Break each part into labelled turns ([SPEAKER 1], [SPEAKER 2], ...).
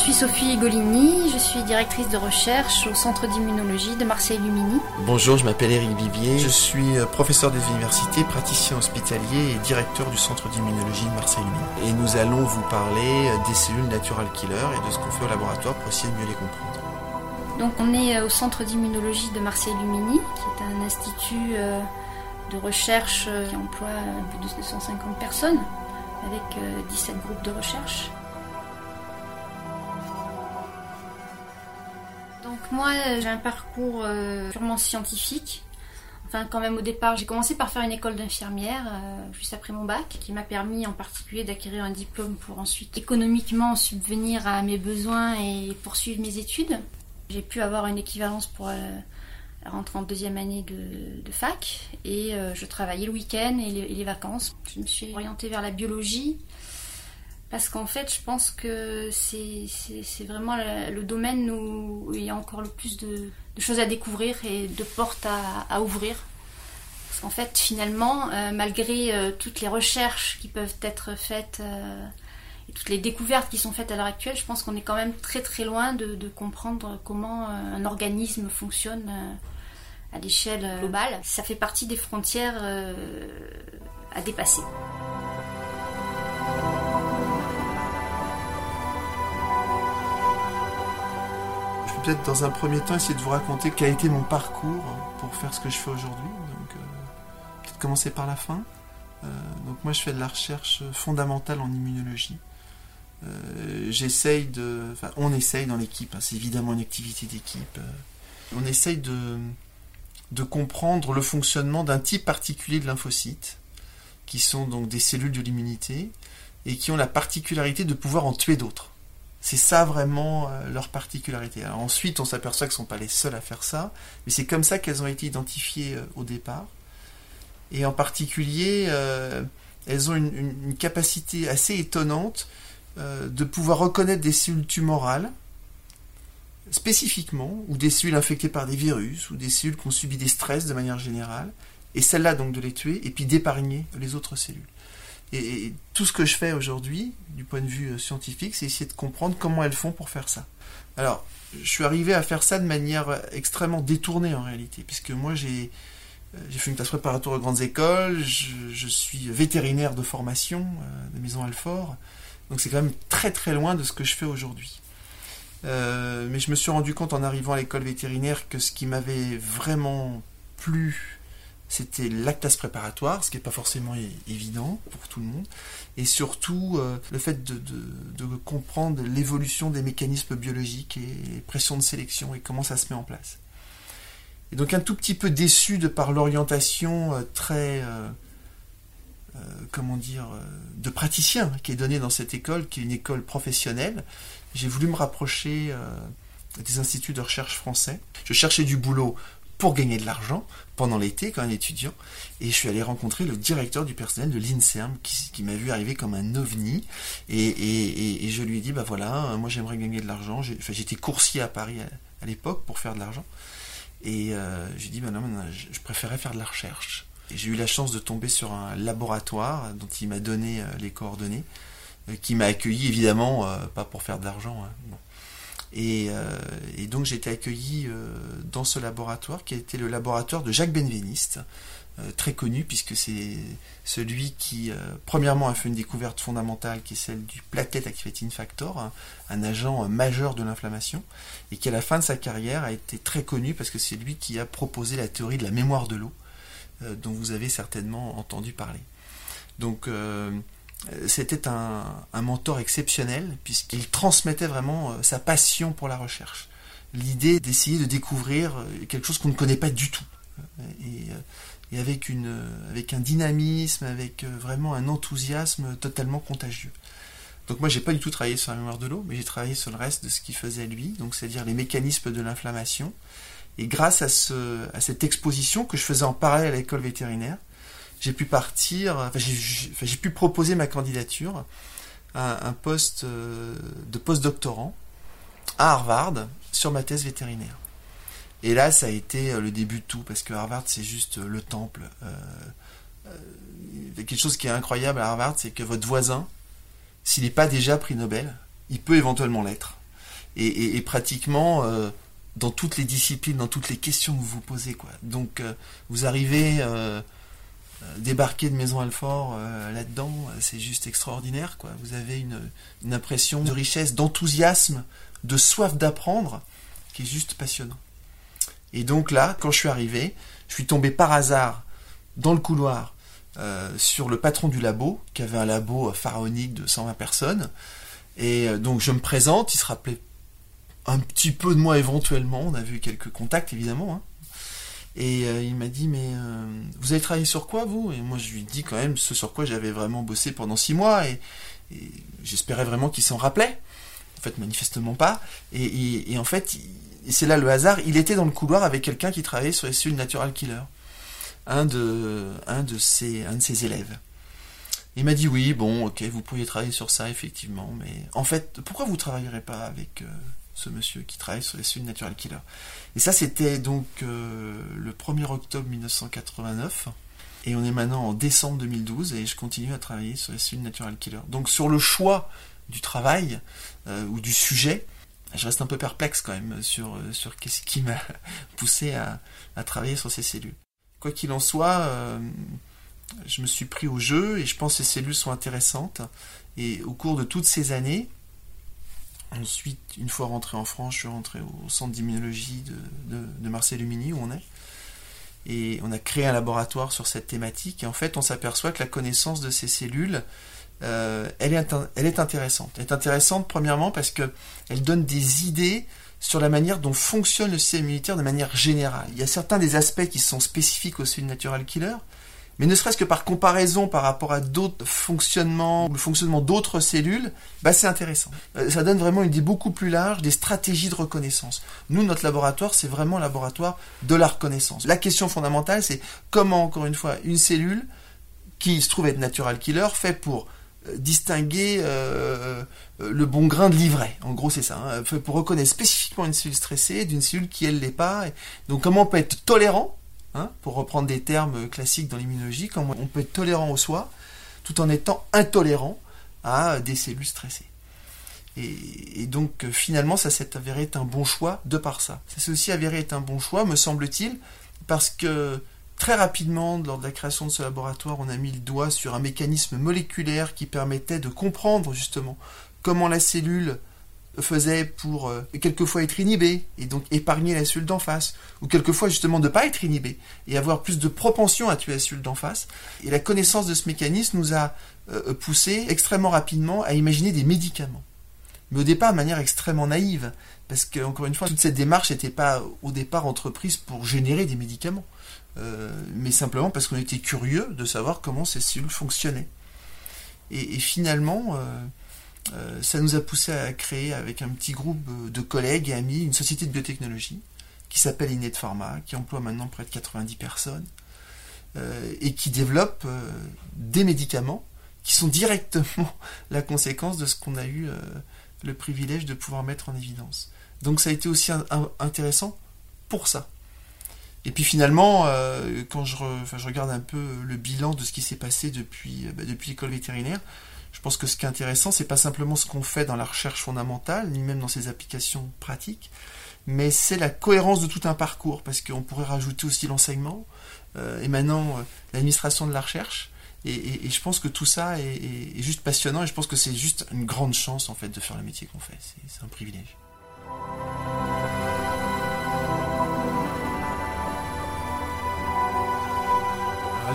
[SPEAKER 1] suis Sophie Golini, je suis directrice de recherche au Centre d'immunologie de Marseille-Lumini.
[SPEAKER 2] Bonjour, je m'appelle Eric Vivier, je suis euh, professeur des universités, praticien hospitalier et directeur du Centre d'immunologie de Marseille-Lumini. Et nous allons vous parler euh, des cellules natural killer et de ce qu'on fait au laboratoire pour essayer de mieux les comprendre.
[SPEAKER 1] Donc on est euh, au Centre d'immunologie de Marseille-Lumini, qui est un institut de recherche qui emploie plus de 250 personnes, avec 17 groupes de recherche. Moi, j'ai un parcours euh, purement scientifique. Enfin, quand même au départ, j'ai commencé par faire une école d'infirmière euh, juste après mon bac, qui m'a permis en particulier d'acquérir un diplôme pour ensuite économiquement subvenir à mes besoins et poursuivre mes études. J'ai pu avoir une équivalence pour euh, rentrer en deuxième année de, fac et je travaillais le week-end et les vacances. Je me suis orientée vers la biologie parce qu'en fait, je pense que c'est vraiment le, domaine où il y a encore le plus de, choses à découvrir et de portes à, ouvrir. Parce qu'en fait, finalement, euh, malgré euh, toutes les recherches qui peuvent être faites euh, et toutes les découvertes qui sont faites à l'heure actuelle, je pense qu'on est quand même très très loin de, de comprendre comment un organisme fonctionne à l'échelle globale. Ça fait partie des frontières à dépasser.
[SPEAKER 2] Peut-être dans un premier temps essayer de vous raconter quel a été mon parcours pour faire ce que je fais aujourd'hui. Donc, euh, peut-être commencer par la fin. Euh, donc moi, je fais de la recherche fondamentale en immunologie. Euh, j'essaye de, enfin, on essaye dans l'équipe. Hein, c'est évidemment une activité d'équipe. on essaye de de comprendre le fonctionnement d'un type particulier de lymphocytes, qui sont donc des cellules de l'immunité et qui ont la particularité de pouvoir en tuer d'autres. C'est ça vraiment euh, leur particularité. ensuite, on s'aperçoit qu'elles ne sont pas les seules à faire ça, mais c'est comme ça qu'elles ont été identifiées euh, au départ. Et en particulier, euh, elles ont une, capacité assez étonnante de pouvoir reconnaître des cellules tumorales spécifiquement, ou des cellules infectées par des virus, ou des cellules qui ont subi des stress de manière générale, et celles-là donc de les tuer, et puis d'épargner les autres cellules. Et, tout ce que je fais aujourd'hui, du point de vue euh, scientifique, c'est essayer de comprendre comment elles font pour faire ça. Alors, je suis arrivé à faire ça de manière euh, extrêmement détournée en réalité, puisque moi j'ai euh, j'ai fait une classe préparatoire aux grandes écoles, je, suis vétérinaire de formation de Maison Alfort, donc c'est quand même très très loin de ce que je fais aujourd'hui. mais je me suis rendu compte en arrivant à l'école vétérinaire que ce qui m'avait vraiment plu c'était l'acte préparatoire, ce qui n'est pas forcément évident pour tout le monde, et surtout euh, le fait de, comprendre l'évolution des mécanismes biologiques et pression de sélection et comment ça se met en place. Et donc un tout petit peu déçu de par l'orientation euh, très, euh, comment dire, de praticien qui est donnée dans cette école, qui est une école professionnelle, j'ai voulu me rapprocher des instituts de recherche français. Je cherchais du boulot pour gagner de l'argent pendant l'été quand un étudiant. Et je suis allé rencontrer le directeur du personnel de l'INSERM qui, m'a vu arriver comme un ovni. Et, je lui ai dit, bah voilà, moi j'aimerais gagner de l'argent. J'étais coursier à Paris à, l'époque pour faire de l'argent. Et euh, j'ai dit, bah non, je, préférais faire de la recherche. J'ai eu la chance de tomber sur un laboratoire dont il m'a donné euh, les coordonnées, euh, qui m'a accueilli évidemment, pas pour faire de l'argent. Hein, euh, et, donc j'ai été accueilli euh, dans ce laboratoire qui a été le laboratoire de Jacques Benveniste, euh, très connu puisque c'est celui qui premièrement a fait une découverte fondamentale qui est celle du platelet activating factor, un, agent majeur de l'inflammation, et qui à la fin de sa carrière a été très connu parce que c'est lui qui a proposé la théorie de la mémoire de l'eau, dont vous avez certainement entendu parler. Donc euh, c'était un, mentor exceptionnel puisqu'il transmettait vraiment euh, sa passion pour la recherche. L'idée d'essayer de découvrir euh, quelque chose qu'on ne connaît pas du tout. Et, avec, une, avec un dynamisme, avec vraiment un enthousiasme totalement contagieux. Donc moi j'ai pas du tout travaillé sur la mémoire de l'eau, mais j'ai travaillé sur le reste de ce qu'il faisait lui, donc c'est-à-dire les mécanismes de l'inflammation. Et grâce à, ce, à cette exposition que je faisais en parallèle à l'école vétérinaire, j'ai pu partir, j'ai pu proposer ma candidature à un poste euh, de postdoctorant à Harvard sur ma thèse vétérinaire. Et là, ça a été euh, le début de tout, parce que Harvard, c'est juste euh, le temple. quelque chose qui est incroyable à Harvard, c'est que votre voisin, s'il n'est pas déjà prix Nobel, il peut éventuellement l'être. et, pratiquement dans toutes les disciplines, dans toutes les questions que vous vous posez. Quoi. Donc vous arrivez débarquer de Maison Alfort là-dedans, c'est juste extraordinaire. Quoi. Vous avez une, impression de richesse, d'enthousiasme, de soif d'apprendre, qui est juste passionnant. Et donc là, quand je suis arrivé, je suis tombé par hasard dans le couloir euh, sur le patron du labo, qui avait un labo pharaonique de 120 personnes. Et euh, donc je me présente, il se rappelait un petit peu de moi éventuellement, on a vu quelques contacts évidemment. Hein. Et euh, il m'a dit, mais vous avez travaillé sur quoi vous? Et moi je lui dis quand même ce sur quoi j'avais vraiment bossé pendant six mois, et, j'espérais vraiment qu'il s'en rappelait. En fait, manifestement pas. Et, en fait, c'est là le hasard, il était dans le couloir avec quelqu'un qui travaillait sur les cellules Natural Killer, un de, un de, ses, un de ses élèves. Il m'a dit oui, bon, ok, vous pourriez travailler sur ça, effectivement, mais en fait, pourquoi vous ne travaillerez pas avec euh, ce monsieur qui travaille sur les cellules Natural Killer Et ça, c'était donc euh, le 1er octobre 1989, et on est maintenant en décembre 2012, et je continue à travailler sur les cellules Natural Killer. Donc sur le choix du travail, euh, ou du sujet, je reste un peu perplexe quand même sur, euh, sur qu'est-ce qui m'a poussé à, travailler sur ces cellules. Quoi qu'il en soit, je me suis pris au jeu et je pense que ces cellules sont intéressantes. Et au cours de toutes ces années, ensuite, une fois rentré en France, je suis rentré au centre d'immunologie de, Marseille-Lumini où on est. Et on a créé un laboratoire sur cette thématique. Et en fait, on s'aperçoit que la connaissance de ces cellules, euh, elle, est, intéressante. Elle est intéressante premièrement parce qu'elle donne des idées sur la manière dont fonctionne le système immunitaire de manière générale. Il y a certains des aspects qui sont spécifiques au cellules natural killer, mais ne serait-ce que par comparaison par rapport à d'autres fonctionnements, le fonctionnement d'autres cellules, bah c'est intéressant. Euh, ça donne vraiment une idée beaucoup plus large des stratégies de reconnaissance. Nous, notre laboratoire, c'est vraiment un laboratoire de la reconnaissance. La question fondamentale, c'est comment, encore une fois, une cellule qui se trouve être natural killer fait pour distinguer euh, euh, le bon grain de livret. En gros, c'est ça. Hein. Pour reconnaître spécifiquement une cellule stressée d'une cellule qui, elle, l'est pas. Donc, comment on peut être tolérant, hein, pour reprendre des termes classiques dans l'immunologie, comment on peut être tolérant au soi, tout en étant intolérant à des cellules stressées. Et, et donc, finalement, ça s'est avéré être un bon choix de par ça. Ça s'est aussi avéré être un bon choix, me semble-t-il, parce que Très rapidement, lors de la création de ce laboratoire, on a mis le doigt sur un mécanisme moléculaire qui permettait de comprendre justement comment la cellule faisait pour euh, quelquefois être inhibée et donc épargner la d'en face, ou quelquefois justement de ne pas être inhibée et avoir plus de propension à tuer la d'en face. Et la connaissance de ce mécanisme nous a euh, poussé extrêmement rapidement à imaginer des médicaments. Mais au départ de manière extrêmement naïve, parce que encore une fois, toute cette démarche n'était pas au départ entreprise pour générer des médicaments. Euh, mais simplement parce qu'on était curieux de savoir comment ces cellules fonctionnaient. Et, finalement, euh, euh, ça nous a poussé à créer avec un petit groupe de collègues et amis une société de biotechnologie qui s'appelle Inet Pharma, qui emploie maintenant près de 90 personnes et qui développe des médicaments qui sont directement la conséquence de ce qu'on a eu le privilège de pouvoir mettre en évidence. Donc ça a été aussi intéressant pour ça. Et puis finalement, euh, quand je, regarde un peu le bilan de ce qui s'est passé depuis, euh, bah, depuis l'école vétérinaire, je pense que ce qui est intéressant, c'est pas simplement ce qu'on fait dans la recherche fondamentale, ni même dans ses applications pratiques, mais c'est la cohérence de tout un parcours, parce qu'on pourrait rajouter aussi l'enseignement, euh, et maintenant l'administration de la recherche, et, je pense que tout ça est, est, juste passionnant, et je pense que c'est juste une grande chance en fait de faire le métier qu'on fait, c'est un privilège.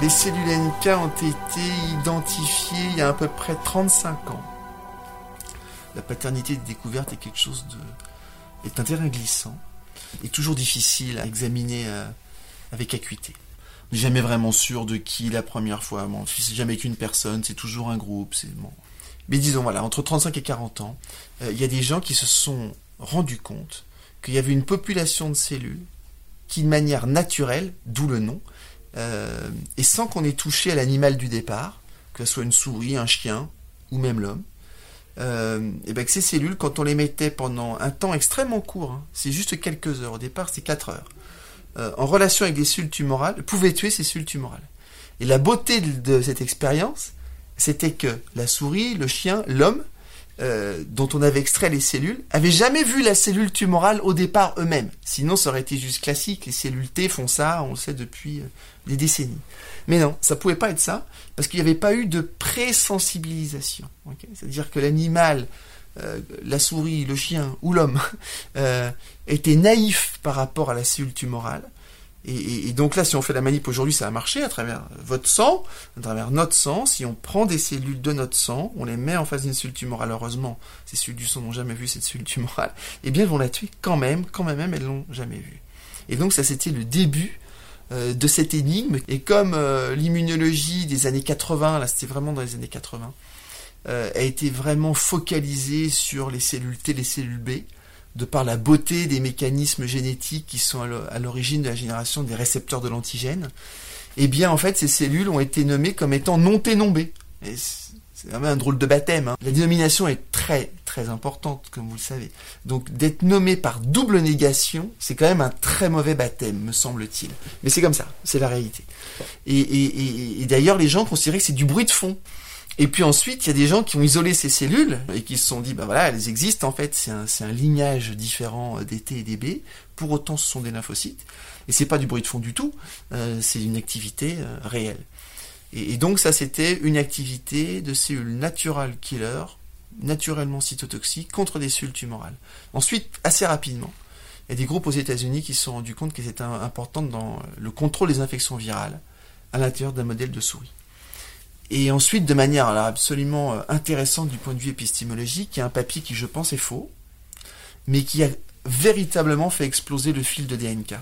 [SPEAKER 2] Les cellules NK ont été identifiées il y a à peu près 35 ans. La paternité de découverte est quelque chose de. un terrain glissant et toujours difficile à examiner euh, avec acuité. On n'est jamais vraiment sûr de qui la première fois. Bon, c'est jamais qu'une personne, c'est toujours un groupe. C'est. Mais disons voilà, entre 35 et 40 ans, euh, il y a des gens qui se sont rendus compte qu'il y avait une population de cellules qui, de manière naturelle, d'où le nom, euh, et sans qu'on ait touché à l'animal du départ, que ce soit une souris, un chien ou même l'homme, euh, et bien que ces cellules, quand on les mettait pendant un temps extrêmement court, hein, c'est juste quelques heures, au départ c'est 4 heures, euh, en relation avec des cellules tumorales, pouvaient tuer ces cellules tumorales. Et la beauté de, cette expérience, c'était que la souris, le chien, l'homme, euh, dont on avait extrait les cellules avaient jamais vu la cellule tumorale au départ eux-mêmes. Sinon, ça aurait été juste classique. Les cellules T font ça, on le sait depuis euh, des décennies. Mais non, ça pouvait pas être ça, parce qu'il n'y avait pas eu de pré-sensibilisation. C'est-à-dire que l'animal, euh, la souris, le chien ou l'homme, était naïf par rapport à la cellule tumorale et, donc là, si on fait la manip aujourd'hui, ça a marché à travers votre sang, à travers notre sang. Si on prend des cellules de notre sang, on les met en face d'une cellule tumorale, heureusement, ces cellules du sang n'ont jamais vu cette cellule tumorale, eh bien, elles vont la tuer quand même, quand même, elles l'ont jamais vue. Et donc ça, c'était le début euh, de cette énigme. Et comme euh, l'immunologie des années 80, là, c'était vraiment dans les années 80, euh, a été vraiment focalisée sur les cellules T, les cellules B, de par la beauté des mécanismes génétiques qui sont à l'origine de la génération des récepteurs de l'antigène, eh bien en fait ces cellules ont été nommées comme étant non T non B. C'est vraiment un drôle de baptême. Hein. La dénomination est très très importante, comme vous le savez. Donc d'être nommé par double négation, c'est quand même un très mauvais baptême, me semble-t-il. Mais c'est comme ça, c'est la réalité. Et, et d'ailleurs, les gens considéraient que c'est du bruit de fond. Et puis ensuite, il y a des gens qui ont isolé ces cellules et qui se sont dit, ben voilà, elles existent en fait, c'est un, un, lignage différent des T et des B. Pour autant, ce sont des lymphocytes. Et c'est pas du bruit de fond du tout, euh, c'est une activité euh, réelle. Et, donc ça, c'était une activité de cellules natural killer, naturellement cytotoxiques, contre des cellules tumorales. Ensuite, assez rapidement, il y a des groupes aux États-Unis qui se sont rendus compte que c'était important dans le contrôle des infections virales à l'intérieur d'un modèle de souris. Et ensuite, de manière absolument euh, intéressante du point de vue épistémologique, il y a un papier qui, je pense, est faux, mais qui a véritablement fait exploser le fil de DNK.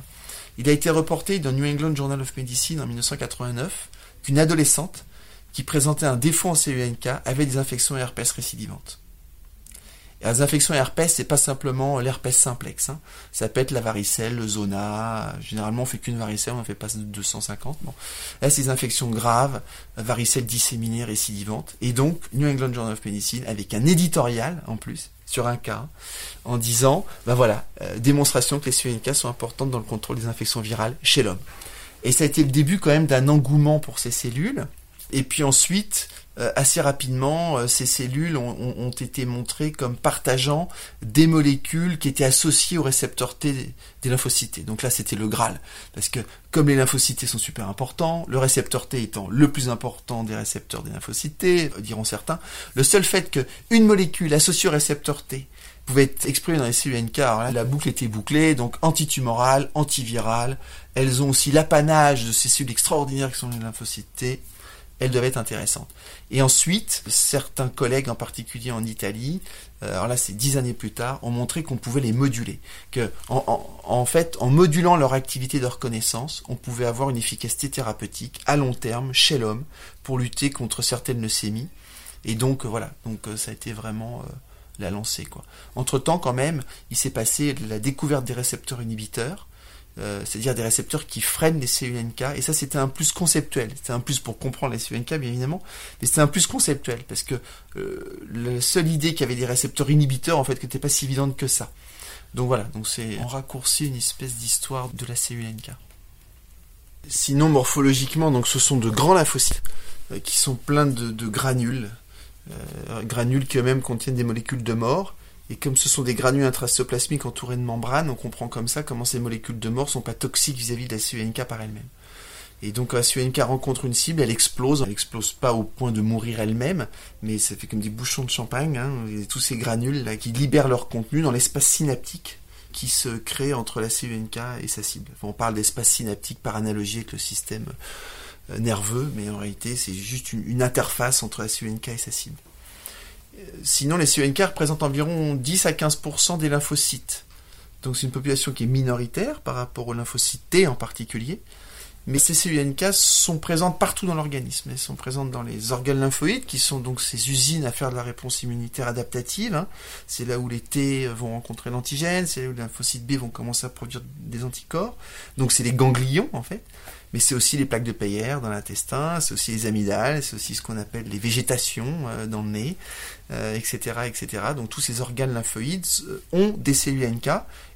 [SPEAKER 2] Il a été reporté dans New England Journal of Medicine en 1989 qu'une adolescente qui présentait un défaut en CUNK avait des infections herpès récidivantes les infections herpès, c'est pas simplement l'herpès simplex. Hein. Ça peut être la varicelle, le zona. Généralement, on fait qu'une varicelle, on en fait pas 250. Bon. Là, c'est des infections graves, varicelle disséminée, récidivante. Et donc, New England Journal of Medicine, avec un éditorial, en plus, sur un cas, en disant, ben voilà, euh, démonstration que les CUNK sont importantes dans le contrôle des infections virales chez l'homme. Et ça a été le début quand même d'un engouement pour ces cellules. Et puis ensuite, assez rapidement, euh, ces cellules ont, été montrées comme partageant des molécules qui étaient associées au récepteur T des lymphocytes. Donc là, c'était le Graal. Parce que comme les lymphocytes sont super importants, le récepteur T étant le plus important des récepteurs des lymphocytes, euh, diront certains, le seul fait qu'une molécule associée au récepteur T pouvait être exprimée dans les cellules NK, alors là, la boucle était bouclée, donc antitumorale, antivirale. Elles ont aussi l'apanage de ces cellules extraordinaires qui sont les lymphocytes elles doivent être intéressantes. Et ensuite, certains collègues, en particulier en Italie, euh, alors là c'est dix années plus tard, ont montré qu'on pouvait les moduler. Que, en, fait, en modulant leur activité de reconnaissance, on pouvait avoir une efficacité thérapeutique à long terme chez l'homme pour lutter contre certaines leucémies. Et donc voilà, donc euh, ça a été vraiment euh, la lancée. Entre temps quand même, il s'est passé la découverte des récepteurs inhibiteurs euh, c'est-à-dire des récepteurs qui freinent les CUNK, et ça c'était un plus conceptuel, c'était un plus pour comprendre les CUNK bien évidemment, mais c'était un plus conceptuel, parce que euh, la seule idée qu'il y avait des récepteurs inhibiteurs en fait n'était pas si évidente que ça. Donc voilà, donc c'est en raccourci une espèce d'histoire de la CUNK. Sinon morphologiquement, donc ce sont de grands lymphocytes euh, qui sont pleins de, de granules, granules qui eux-mêmes contiennent des molécules de mort, et comme ce sont des granules intracitoplasmiques entourés de membranes, on comprend comme ça comment ces molécules de mort sont pas toxiques vis-à-vis de la CUNK par elle-même. Et donc la CUNK rencontre une cible, elle explose. Elle explose pas au point de mourir elle-même, mais ça fait comme des bouchons de champagne. Hein, tous ces granules là qui libèrent leur contenu dans l'espace synaptique qui se crée entre la CUNK et sa cible. on parle d'espace synaptique par analogie avec le système euh, nerveux, mais en réalité c'est juste une, une interface entre la CUNK et sa cible. Sinon, les CUNK représentent environ 10 à 15% des lymphocytes. Donc c'est une population qui est minoritaire par rapport aux lymphocytes T en particulier. Mais ces CUNK sont présentes partout dans l'organisme. Elles sont présentes dans les organes lymphoïdes, qui sont donc ces usines à faire de la réponse immunitaire adaptative. Hein. C'est là où les T vont rencontrer l'antigène, c'est là où les lymphocytes B vont commencer à produire des anticorps. Donc c'est les ganglions, en fait. Mais c'est aussi les plaques de Peyer dans l'intestin, c'est aussi les amygdales, c'est aussi ce qu'on appelle les végétations euh, dans le nez, etc., euh, etc. Donc tous ces organes lymphoïdes euh, ont des cellules NK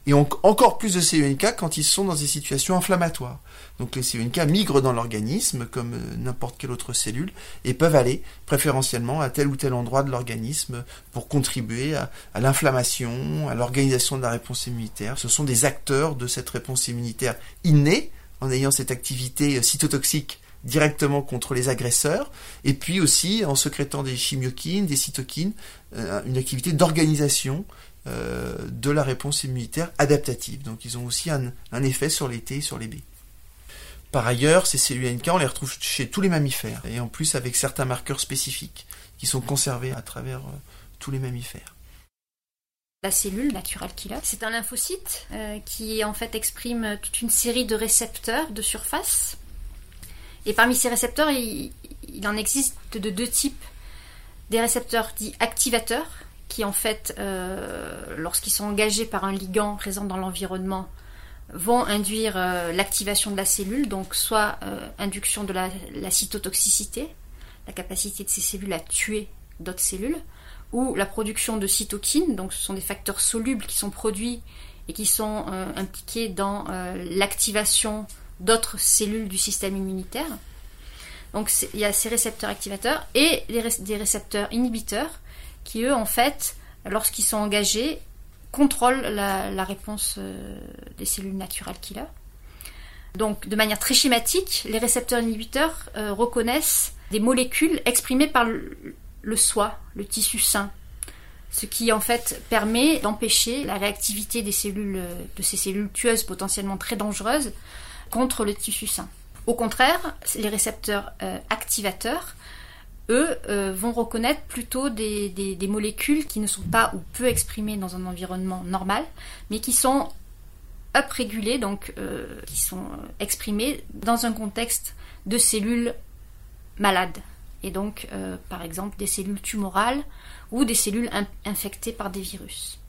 [SPEAKER 2] et ont encore plus de cellules NK quand ils sont dans des situations inflammatoires. Donc les cellules NK migrent dans l'organisme comme n'importe quelle autre cellule et peuvent aller préférentiellement à tel ou tel endroit de l'organisme pour contribuer à, à l'inflammation, à l'organisation de la réponse immunitaire. Ce sont des acteurs de cette réponse immunitaire innée en ayant cette activité cytotoxique directement contre les agresseurs, et puis aussi en secrétant des chimiokines, des cytokines, euh, une activité d'organisation euh, de la réponse immunitaire adaptative. Donc ils ont aussi un, effet sur les T et sur les B. Par ailleurs, ces cellules NK, on les retrouve chez tous les mammifères, et en plus avec certains marqueurs spécifiques qui sont conservés à travers euh, tous les mammifères.
[SPEAKER 1] La cellule naturelle killer, c'est un lymphocyte euh, qui en fait exprime toute une série de récepteurs de surface. Et parmi ces récepteurs, il, en existe de deux types. Des récepteurs dits activateurs, qui en fait, euh, lorsqu'ils sont engagés par un ligand présent dans l'environnement, vont induire euh, l'activation de la cellule, donc soit induction de la, cytotoxicité, la capacité de ces cellules à tuer d'autres cellules, ou la production de cytokines, donc ce sont des facteurs solubles qui sont produits et qui sont euh, impliqués dans euh, l'activation d'autres cellules du système immunitaire. Donc il y a ces récepteurs activateurs et des récepteurs inhibiteurs qui eux en fait, lorsqu'ils sont engagés, contrôlent la, réponse euh, des cellules naturelles killer. Donc de manière très schématique, les récepteurs inhibiteurs reconnaissent des molécules exprimées par le, le soi, le tissu sain. Ce qui en fait permet d'empêcher la réactivité des cellules, de ces cellules tueuses potentiellement très dangereuses contre le tissu sain. Au contraire, les récepteurs euh, activateurs, eux, euh, vont reconnaître plutôt des, molécules qui ne sont pas ou peu exprimées dans un environnement normal, mais qui sont uprégulées, donc euh, qui sont exprimées dans un contexte de cellules malades et donc euh, par exemple des cellules tumorales ou des cellules infectées par des virus.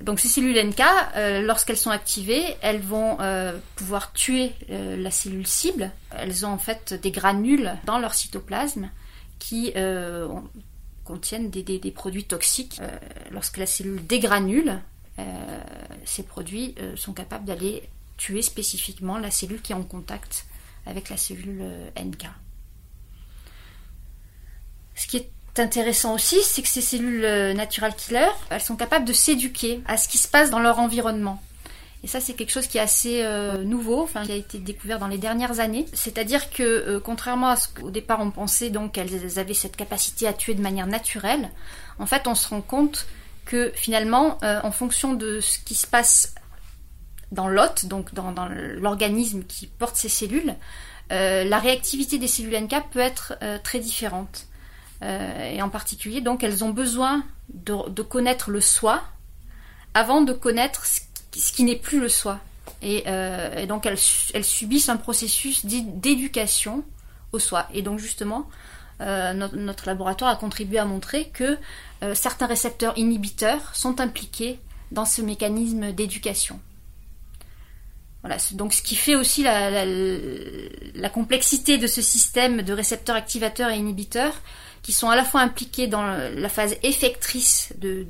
[SPEAKER 1] Donc ces cellules NK, euh, lorsqu'elles sont activées, elles vont euh, pouvoir tuer la cellule cible. Elles ont en fait des granules dans leur cytoplasme qui contiennent des, des, produits toxiques. lorsque la cellule dégranule, ces produits sont capables d'aller tuer spécifiquement la cellule qui est en contact avec la cellule NK. Ce qui est intéressant aussi, c'est que ces cellules euh, natural killer, elles sont capables de s'éduquer à ce qui se passe dans leur environnement. Et ça, c'est quelque chose qui est assez euh, nouveau, qui a été découvert dans les dernières années. C'est-à-dire que, euh, contrairement à ce qu'au départ on pensait, donc qu'elles avaient cette capacité à tuer de manière naturelle, en fait, on se rend compte que finalement, en fonction de ce qui se passe dans l'hôte, donc dans l'organisme qui porte ces cellules, la réactivité des cellules NK peut être très différente. Euh, et en particulier, donc, elles ont besoin de, connaître le soi avant de connaître ce, qui n'est plus le soi. Et, euh, donc, elles, subissent un processus d'éducation au soi. Et donc, justement, euh, notre, laboratoire a contribué à montrer que certains récepteurs inhibiteurs sont impliqués dans ce mécanisme d'éducation. Voilà, donc ce qui fait aussi la, la, complexité de ce système de récepteurs activateurs et inhibiteurs, qui sont à la fois impliqués dans la phase effectrice de,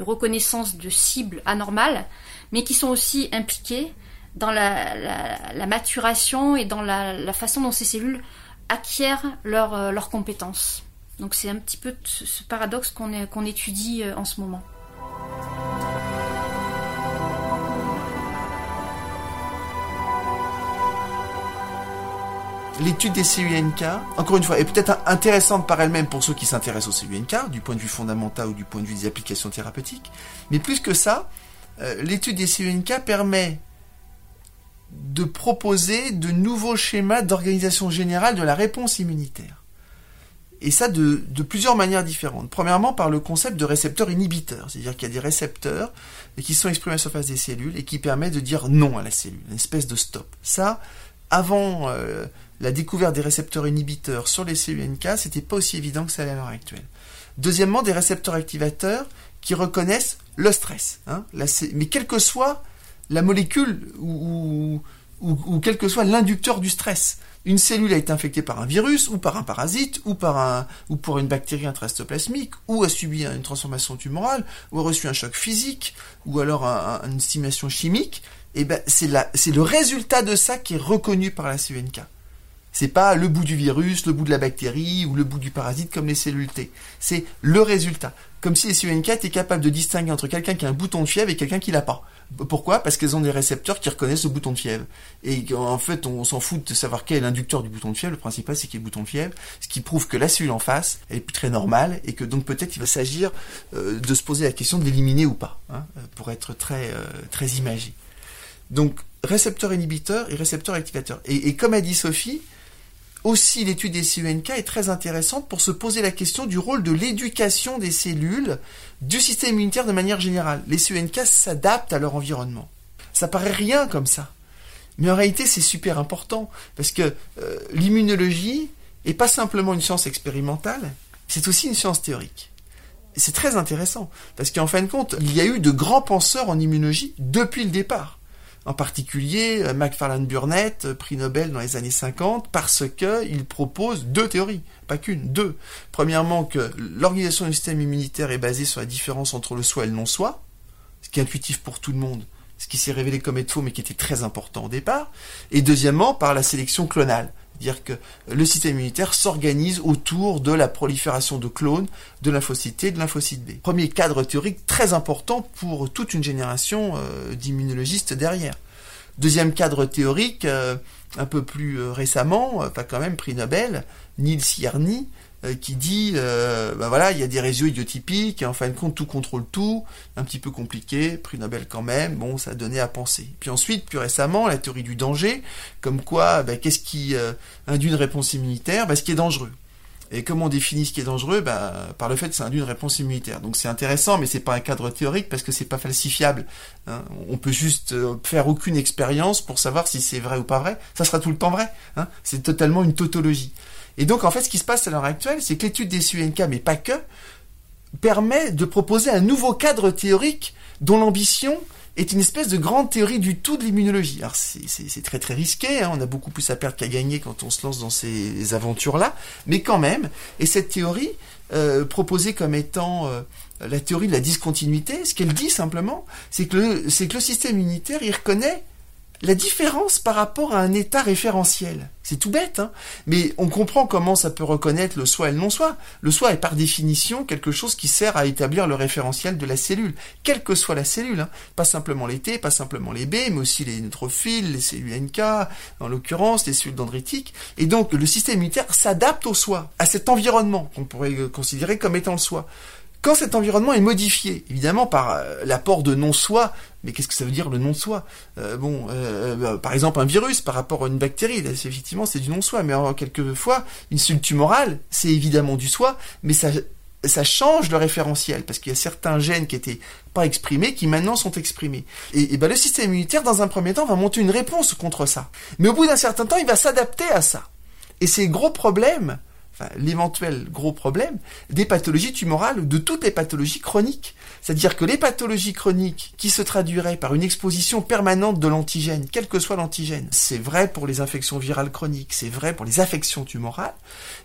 [SPEAKER 1] reconnaissance de cibles anormales, mais qui sont aussi impliqués dans la, maturation et dans la, façon dont ces cellules acquièrent leurs leur compétences. Donc c'est un petit peu ce paradoxe qu'on étudie euh, en ce moment.
[SPEAKER 2] L'étude des CUNK, encore une fois, est peut-être intéressante par elle-même pour ceux qui s'intéressent aux CUNK, du point de vue fondamental ou du point de vue des applications thérapeutiques. Mais plus que ça, euh, l'étude des CUNK permet de proposer de nouveaux schémas d'organisation générale de la réponse immunitaire. Et ça de, plusieurs manières différentes. Premièrement, par le concept de récepteur inhibiteur, c'est-à-dire qu'il y a des récepteurs qui sont exprimés à la surface des cellules et qui permettent de dire non à la cellule, une espèce de stop. Ça, avant euh, la découverte des récepteurs inhibiteurs sur les cellules NK, c'était pas aussi évident que ça à l'heure actuelle. Deuxièmement, des récepteurs activateurs qui reconnaissent le stress. Hein, mais quelle que soit la molécule ou, quel que soit l'inducteur du stress. Une cellule a été infectée par un virus, ou par un parasite, ou par pour une bactérie intrastoplasmique, ou a subi une transformation tumorale, ou a reçu un choc physique, ou alors une stimulation chimique. Eh ben, c'est c'est le résultat de ça qui est reconnu par la CUNK. C'est pas le bout du virus, le bout de la bactérie ou le bout du parasite comme les cellules T. C'est le résultat. Comme si les CUNK étaient capables de distinguer entre quelqu'un qui a un bouton de fièvre et quelqu'un qui l'a pas. Pourquoi? Parce qu'elles ont des récepteurs qui reconnaissent le bouton de fièvre. Et en fait, on s'en fout de savoir quel est l'inducteur du bouton de fièvre. Le principal, c'est qu'il y ait le bouton de fièvre. Ce qui prouve que la cellule en face, est très normale et que donc peut-être il va s'agir euh, de se poser la question de l'éliminer ou pas, hein, pour être très, euh, très imagé. Donc, récepteur inhibiteur et récepteur activateur. Et comme a dit Sophie, aussi, l'étude des CUNK est très intéressante pour se poser la question du rôle de l'éducation des cellules du système immunitaire de manière générale. Les CUNK s'adaptent à leur environnement. Ça paraît rien comme ça. Mais en réalité, c'est super important parce que euh, l'immunologie n'est pas simplement une science expérimentale, c'est aussi une science théorique. C'est très intéressant parce qu'en fin de compte, il y a eu de grands penseurs en immunologie depuis le départ en particulier euh, Macfarlane Burnett, euh, prix Nobel dans les années 50, parce qu'il propose deux théories, pas qu'une, deux. Premièrement, que l'organisation du système immunitaire est basée sur la différence entre le soi et le non-soi, ce qui est intuitif pour tout le monde, ce qui s'est révélé comme être faux, mais qui était très important au départ. Et deuxièmement, par la sélection clonale dire que le système immunitaire s'organise autour de la prolifération de clones de lymphocytes T et de lymphocytes B. Premier cadre théorique très important pour toute une génération euh, d'immunologistes derrière. Deuxième cadre théorique, euh, un peu plus euh, récemment, pas quand même prix Nobel, Niels Yarny, qui dit euh, ben voilà il y a des réseaux idiotypiques et en fin de compte tout contrôle tout un petit peu compliqué prix Nobel quand même bon ça a donné à penser puis ensuite plus récemment la théorie du danger comme quoi ben, qu'est-ce qui euh, induit une réponse immunitaire ben, ce qui est dangereux et comment on définit ce qui est dangereux ben, Par le fait que ça induit une réponse immunitaire. Donc c'est intéressant, mais c'est pas un cadre théorique parce que c'est pas falsifiable. Hein. On peut juste faire aucune expérience pour savoir si c'est vrai ou pas vrai. Ça sera tout le temps vrai. Hein. C'est totalement une tautologie. Et donc, en fait, ce qui se passe à l'heure actuelle, c'est que l'étude des CUNK, mais pas que, permet de proposer un nouveau cadre théorique dont l'ambition est une espèce de grande théorie du tout de l'immunologie. Alors c'est très très risqué, hein. on a beaucoup plus à perdre qu'à gagner quand on se lance dans ces aventures-là, mais quand même, et cette théorie, euh, proposée comme étant euh, la théorie de la discontinuité, ce qu'elle dit simplement, c'est que, que le système immunitaire, il reconnaît la différence par rapport à un état référentiel. C'est tout bête, hein mais on comprend comment ça peut reconnaître le soi et le non-soi. Le soi est par définition quelque chose qui sert à établir le référentiel de la cellule, quelle que soit la cellule. Hein. Pas simplement les T, pas simplement les B, mais aussi les neutrophiles, les cellules NK, en l'occurrence les cellules dendritiques. Et donc le système immunitaire s'adapte au soi, à cet environnement qu'on pourrait considérer comme étant le soi. Quand cet environnement est modifié, évidemment par euh, l'apport de non-soi, mais qu'est-ce que ça veut dire le non-soi euh, Bon, euh, par exemple un virus par rapport à une bactérie, effectivement c'est du non-soi, mais quelquefois une cellule tumorale, c'est évidemment du soi, mais ça, ça change le référentiel, parce qu'il y a certains gènes qui étaient pas exprimés, qui maintenant sont exprimés. Et, et ben, le système immunitaire, dans un premier temps, va monter une réponse contre ça. Mais au bout d'un certain temps, il va s'adapter à ça. Et ces gros l'éventuel gros problème des pathologies tumorales, de toutes les pathologies chroniques. C'est-à-dire que les pathologies chroniques qui se traduiraient par une exposition permanente de l'antigène, quel que soit l'antigène, c'est vrai pour les infections virales chroniques, c'est vrai pour les affections tumorales,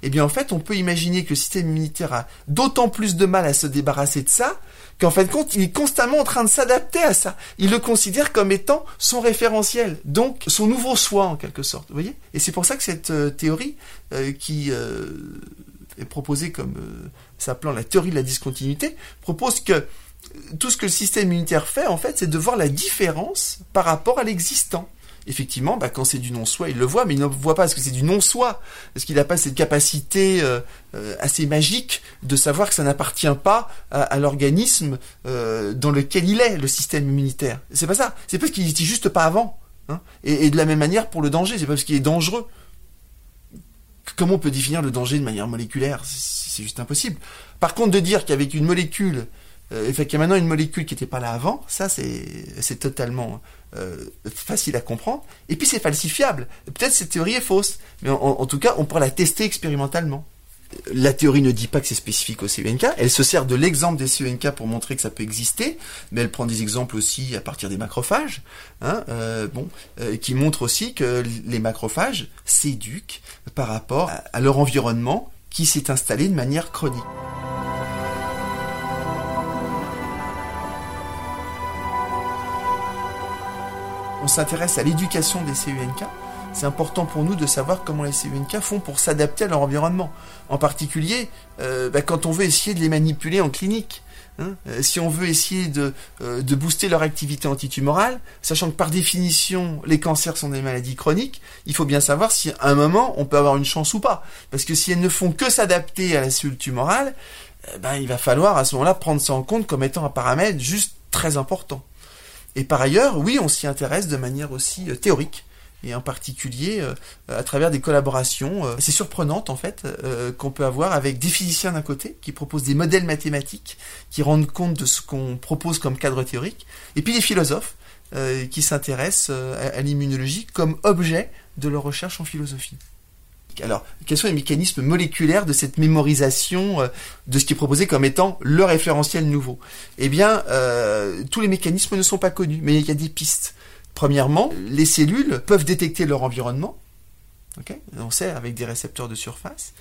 [SPEAKER 2] eh bien en fait on peut imaginer que le système immunitaire a d'autant plus de mal à se débarrasser de ça qu'en fin compte, il est constamment en train de s'adapter à ça. Il le considère comme étant son référentiel, donc son nouveau soi en quelque sorte. Vous voyez? Et c'est pour ça que cette euh, théorie euh, qui euh, est proposée comme s'appelant la théorie de la discontinuité propose que tout ce que le système immunitaire fait, en fait, c'est de voir la différence par rapport à l'existant effectivement, bah, quand c'est du non-soi, il le voit, mais il ne voit pas parce que c'est du non-soi, parce qu'il n'a pas cette capacité euh, euh, assez magique de savoir que ça n'appartient pas à, l'organisme euh, dans lequel il est, le système immunitaire. C'est pas ça. C'est parce qu'il n'était juste pas avant. Hein. Et, de la même manière pour le danger, c'est pas parce qu'il est dangereux. Comment on peut définir le danger de manière moléculaire? C'est juste impossible. Par contre, de dire qu'avec une molécule euh, fait qu'il y a maintenant une molécule qui n'était pas là avant, ça c'est totalement euh, facile à comprendre. Et puis c'est falsifiable. Peut-être cette théorie est fausse, mais en, tout cas on pourra la tester expérimentalement. La théorie ne dit pas que c'est spécifique au CUNK, elle se sert de l'exemple des CUNK pour montrer que ça peut exister, mais elle prend des exemples aussi à partir des macrophages, hein, euh, bon, euh, qui montrent aussi que les macrophages s'éduquent par rapport à leur environnement qui s'est installé de manière chronique. On s'intéresse à l'éducation des CUNK, c'est important pour nous de savoir comment les CUNK font pour s'adapter à leur environnement. En particulier, euh, bah, quand on veut essayer de les manipuler en clinique. Hein. Euh, si on veut essayer de, euh, de booster leur activité antitumorale, sachant que par définition les cancers sont des maladies chroniques, il faut bien savoir si à un moment on peut avoir une chance ou pas. Parce que si elles ne font que s'adapter à la cellule tumorale, ben, il va falloir à ce moment-là prendre ça en compte comme étant un paramètre juste très important. Et par ailleurs, oui, on s'y intéresse de manière aussi théorique et en particulier euh, à travers des collaborations euh, assez surprenantes en fait euh, qu'on peut avoir avec des physiciens d'un côté qui proposent des modèles mathématiques qui rendent compte de ce qu'on propose comme cadre théorique et puis des philosophes qui s'intéressent à, l'immunologie comme objet de leur recherche en philosophie. Alors, quels sont les mécanismes moléculaires de cette mémorisation de ce qui est proposé comme étant le référentiel nouveau? Eh bien, tous les mécanismes ne sont pas connus, mais il y a des pistes. Premièrement, les cellules peuvent détecter leur environnement. on sait avec des récepteurs de surface.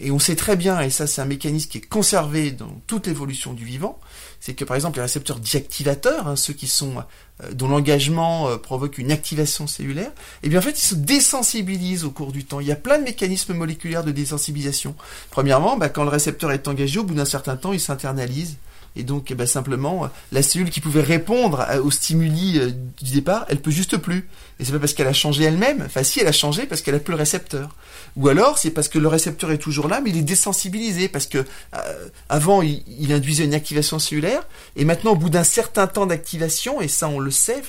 [SPEAKER 2] Et on sait très bien, et ça c'est un mécanisme qui est conservé dans toute l'évolution du vivant, c'est que par exemple les récepteurs diactivateurs, hein, ceux qui sont euh, dont l'engagement euh, provoque une activation cellulaire, eh bien en fait ils se désensibilisent au cours du temps. Il y a plein de mécanismes moléculaires de désensibilisation. Premièrement, bah, quand le récepteur est engagé, au bout d'un certain temps, il s'internalise et donc, eh ben, simplement, la cellule qui pouvait répondre aux stimuli euh, du départ, elle peut juste plus. Et c'est pas parce qu'elle a changé elle-même. Enfin, si elle a changé parce qu'elle a plus le récepteur. Ou alors, c'est parce que le récepteur est toujours là, mais il est désensibilisé parce que euh, avant, il, induisait une activation cellulaire, et maintenant, au bout d'un certain temps d'activation, et ça, on le sait,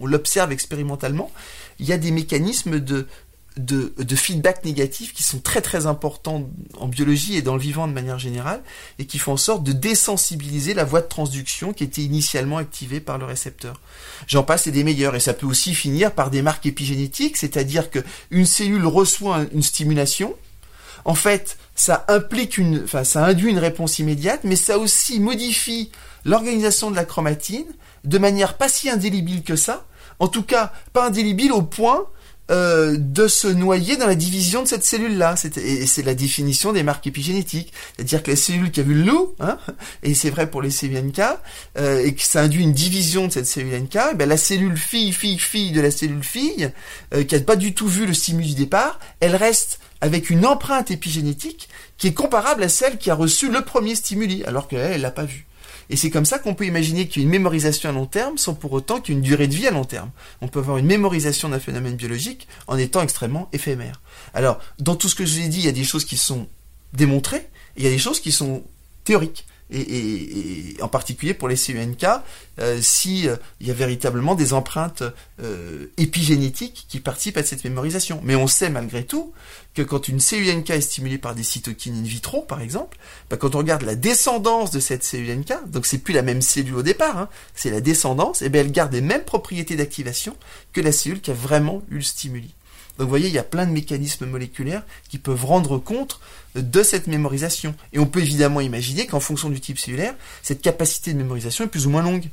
[SPEAKER 2] on l'observe expérimentalement, il y a des mécanismes de de, feedback négatifs qui sont très très importants en biologie et dans le vivant de manière générale et qui font en sorte de désensibiliser la voie de transduction qui était initialement activée par le récepteur. J'en passe et des meilleurs. Et ça peut aussi finir par des marques épigénétiques, c'est-à-dire que une cellule reçoit une stimulation, en fait, ça implique une, enfin, ça induit une réponse immédiate, mais ça aussi modifie l'organisation de la chromatine de manière pas si indélébile que ça, en tout cas pas indélébile au point euh, de se noyer dans la division de cette cellule-là. Et c'est la définition des marques épigénétiques. C'est-à-dire que la cellule qui a vu le loup, hein, et c'est vrai pour les cellules euh, et que ça induit une division de cette cellule NK, eh ben la cellule fille, fille, fille de la cellule fille, euh, qui n'a pas du tout vu le stimulus du départ, elle reste avec une empreinte épigénétique qui est comparable à celle qui a reçu le premier stimuli, alors qu'elle, elle l'a pas vu. Et c'est comme ça qu'on peut imaginer qu'il y a une mémorisation à long terme sans pour autant qu'il y ait une durée de vie à long terme. On peut avoir une mémorisation d'un phénomène biologique en étant extrêmement éphémère. Alors, dans tout ce que je vous ai dit, il y a des choses qui sont démontrées et il y a des choses qui sont théoriques et, en particulier pour les CUNK, euh, s'il euh, y a véritablement des empreintes euh, épigénétiques qui participent à cette mémorisation. Mais on sait malgré tout que quand une CUNK est stimulée par des cytokines in vitro, par exemple, bah, quand on regarde la descendance de cette CUNK, donc c'est plus la même cellule au départ, hein, c'est la descendance, et bien elle garde les mêmes propriétés d'activation que la cellule qui a vraiment eu le stimuli. Donc vous voyez, il y a plein de mécanismes moléculaires qui peuvent rendre compte de cette mémorisation. Et on peut évidemment imaginer qu'en fonction du type cellulaire, cette capacité de mémorisation est plus ou moins longue.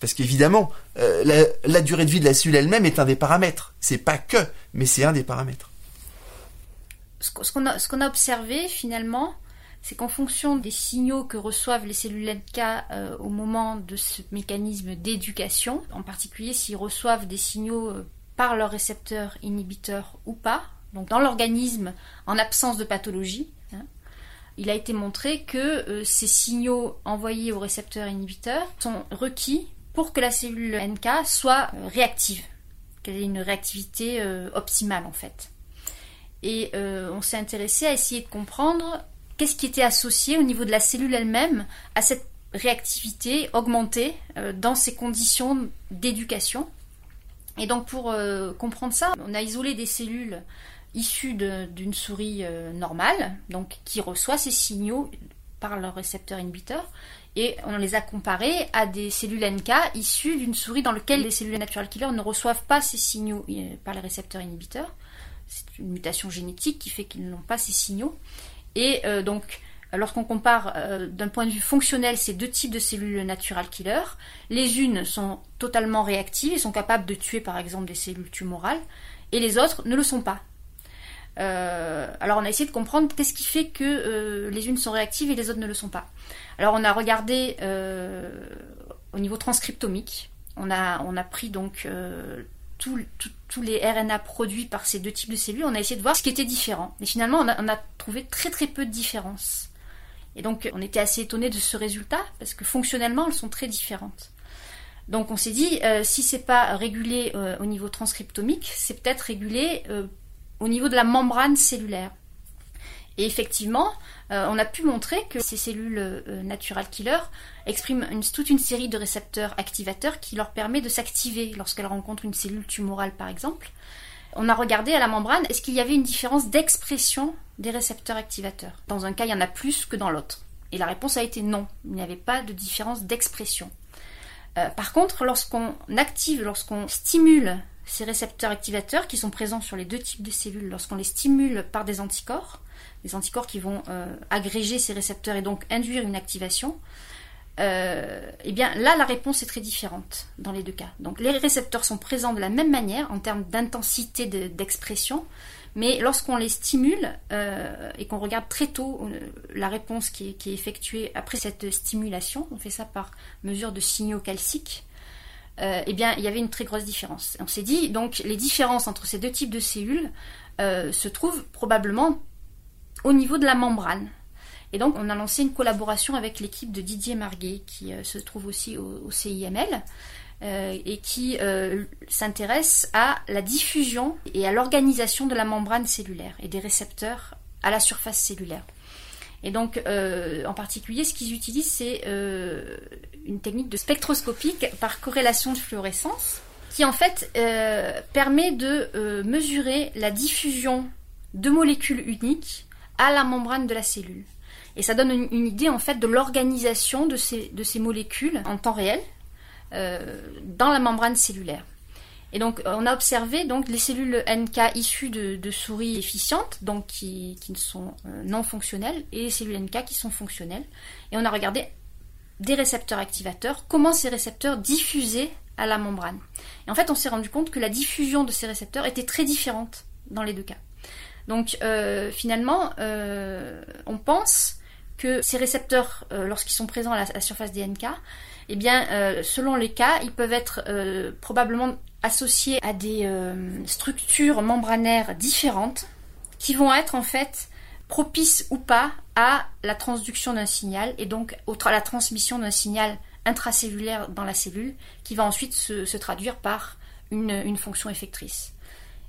[SPEAKER 2] Parce qu'évidemment, euh, la, durée de vie de la cellule elle-même est un des paramètres. C'est pas que, mais c'est un des paramètres.
[SPEAKER 1] Ce qu'on a, observé finalement, c'est qu'en fonction des signaux que reçoivent les cellules NK euh, au moment de ce mécanisme d'éducation, en particulier s'ils reçoivent des signaux euh, par leur récepteur inhibiteur ou pas, donc dans l'organisme en absence de pathologie, hein, il a été montré que euh, ces signaux envoyés au récepteur inhibiteur sont requis pour que la cellule NK soit euh, réactive, qu'elle ait une réactivité euh, optimale en fait. Et on s'est intéressé à essayer de comprendre qu'est-ce qui était associé au niveau de la cellule elle-même à cette réactivité augmentée dans ces conditions d'éducation et donc pour euh, comprendre ça, on a isolé des cellules issues d'une souris euh, normale, donc qui reçoit ces signaux par leur récepteur inhibiteur, et on les a comparés à des cellules NK issues d'une souris dans laquelle les cellules natural killer ne reçoivent pas ces signaux euh, par les récepteurs inhibiteurs. C'est une mutation génétique qui fait qu'ils n'ont pas ces signaux. Et donc, lorsqu'on compare d'un point de vue fonctionnel ces deux types de cellules natural killer, les unes sont totalement réactives et sont capables de tuer par exemple des cellules tumorales, et les autres ne le sont pas. alors on a essayé de comprendre qu'est-ce qui fait que les unes sont réactives et les autres ne le sont pas. Alors on a regardé au niveau transcriptomique, on a, on a pris donc tous les RNA produits par ces deux types de cellules, on a essayé de voir ce qui était différent. Et finalement, on a, trouvé très très peu de différences. Et donc, on était assez étonné de ce résultat parce que fonctionnellement, elles sont très différentes. Donc, on s'est dit, euh, si c'est pas régulé euh, au niveau transcriptomique, c'est peut-être régulé euh, au niveau de la membrane cellulaire. Et effectivement, euh, on a pu montrer que ces cellules natural killer expriment toute une série de récepteurs activateurs qui leur permet de s'activer lorsqu'elles rencontrent une cellule tumorale par exemple. On a regardé à la membrane est-ce qu'il y avait une différence d'expression des récepteurs activateurs? Dans un cas, il y en a plus que dans l'autre. Et la réponse a été non, il n'y avait pas de différence d'expression. Euh, par contre, lorsqu'on active, lorsqu'on stimule ces récepteurs activateurs qui sont présents sur les deux types de cellules, lorsqu'on les stimule par des anticorps, des anticorps qui vont euh, agréger ces récepteurs et donc induire une activation, euh, eh bien là la réponse est très différente dans les deux cas. Donc les récepteurs sont présents de la même manière en termes d'intensité d'expression, mais lorsqu'on les stimule euh, et qu'on regarde très tôt la réponse qui est, effectuée après cette stimulation, on fait ça par mesure de signaux calciques, eh bien il y avait une très grosse différence. On s'est dit donc les différences entre ces deux types de cellules se trouvent probablement au niveau de la membrane. Et donc, on a lancé une collaboration avec l'équipe de Didier Marguet, qui euh, se trouve aussi au, CIML, euh, et qui euh, s'intéresse à la diffusion et à l'organisation de la membrane cellulaire et des récepteurs à la surface cellulaire. Et donc, en particulier, ce qu'ils utilisent, c'est une technique de spectroscopique par corrélation de fluorescence, qui en fait permet de mesurer la diffusion de molécules uniques à la membrane de la cellule. Et ça donne une, idée en fait de l'organisation de ces, de ces molécules en temps réel euh, dans la membrane cellulaire. Et donc on a observé donc les cellules NK issues de, souris efficientes, donc qui, qui sont euh, non fonctionnelles, et les cellules NK qui sont fonctionnelles. Et on a regardé des récepteurs activateurs, comment ces récepteurs diffusaient à la membrane. Et en fait on s'est rendu compte que la diffusion de ces récepteurs était très différente dans les deux cas. Donc euh, finalement, euh, on pense ces récepteurs, euh, lorsqu'ils sont présents à la, surface des NK, eh bien, selon les cas, ils peuvent être probablement associés à des structures membranaires différentes qui vont être en fait propices ou pas à la transduction d'un signal et donc à la transmission d'un signal intracellulaire dans la cellule qui va ensuite se, traduire par une fonction effectrice.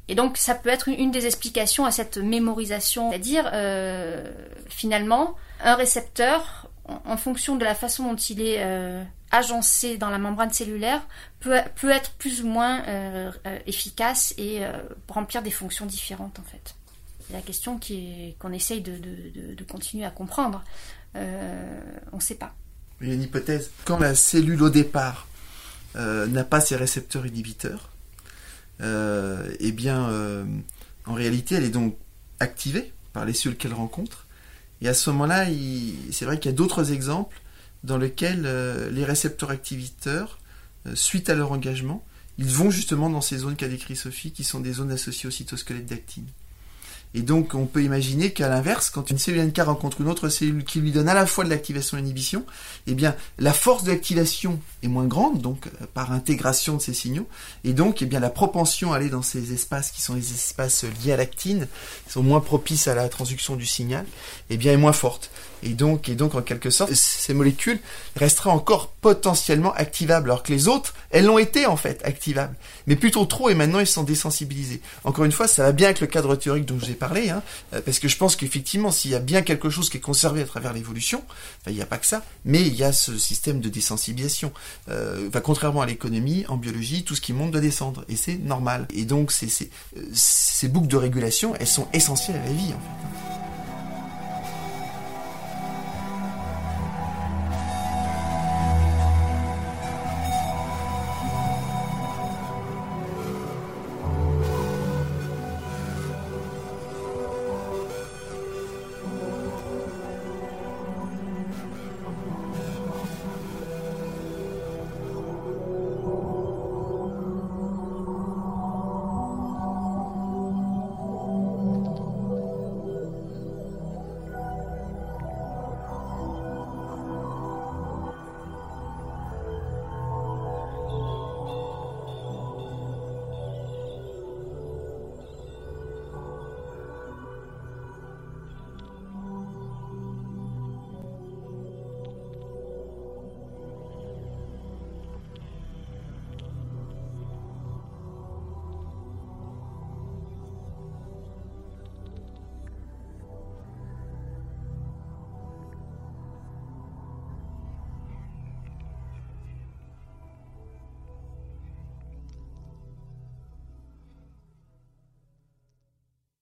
[SPEAKER 1] Et donc ça peut être une des explications à cette mémorisation, c'est-à-dire euh, finalement un récepteur, en, fonction de la façon dont il est euh, agencé dans la membrane cellulaire, peut, peut être plus ou moins euh, efficace et remplir des fonctions différentes en fait. C'est la question qu'on essaye de, de, de, continuer à comprendre. on ne sait pas.
[SPEAKER 2] Il y a une hypothèse. Quand la cellule au départ n'a pas ses récepteurs inhibiteurs, eh bien, euh, en réalité, elle est donc activée par les cellules qu'elle rencontre. Et à ce moment-là, c'est vrai qu'il y a d'autres exemples dans lesquels euh, les récepteurs activiteurs, suite à leur engagement, ils vont justement dans ces zones qu'a décrit Sophie, qui sont des zones associées au cytosquelette d'actine. Et donc, on peut imaginer qu'à l'inverse, quand une cellule NK rencontre une autre cellule qui lui donne à la fois de l'activation et de l'inhibition, eh bien, la force de l'activation est moins grande, donc euh, par intégration de ces signaux, et donc, eh bien, la propension à aller dans ces espaces qui sont les espaces liés à l'actine, qui sont moins propices à la transduction du signal, eh bien, est moins forte. Et donc, et donc, en quelque sorte, ces molécules resteraient encore potentiellement activables, alors que les autres, elles l'ont été en fait activables, mais plutôt trop, et maintenant, ils sont désensibilisés. Encore une fois, ça va bien avec le cadre théorique dont je vous ai parlé, hein, euh, parce que je pense qu'effectivement, s'il y a bien quelque chose qui est conservé à travers l'évolution, il n'y a pas que ça, mais il y a ce système de désensibilisation. Euh, contrairement à l'économie, en biologie, tout ce qui monte doit descendre, et c'est normal. Et donc, ces, euh, boucles de régulation, elles sont essentielles à la vie, en fait.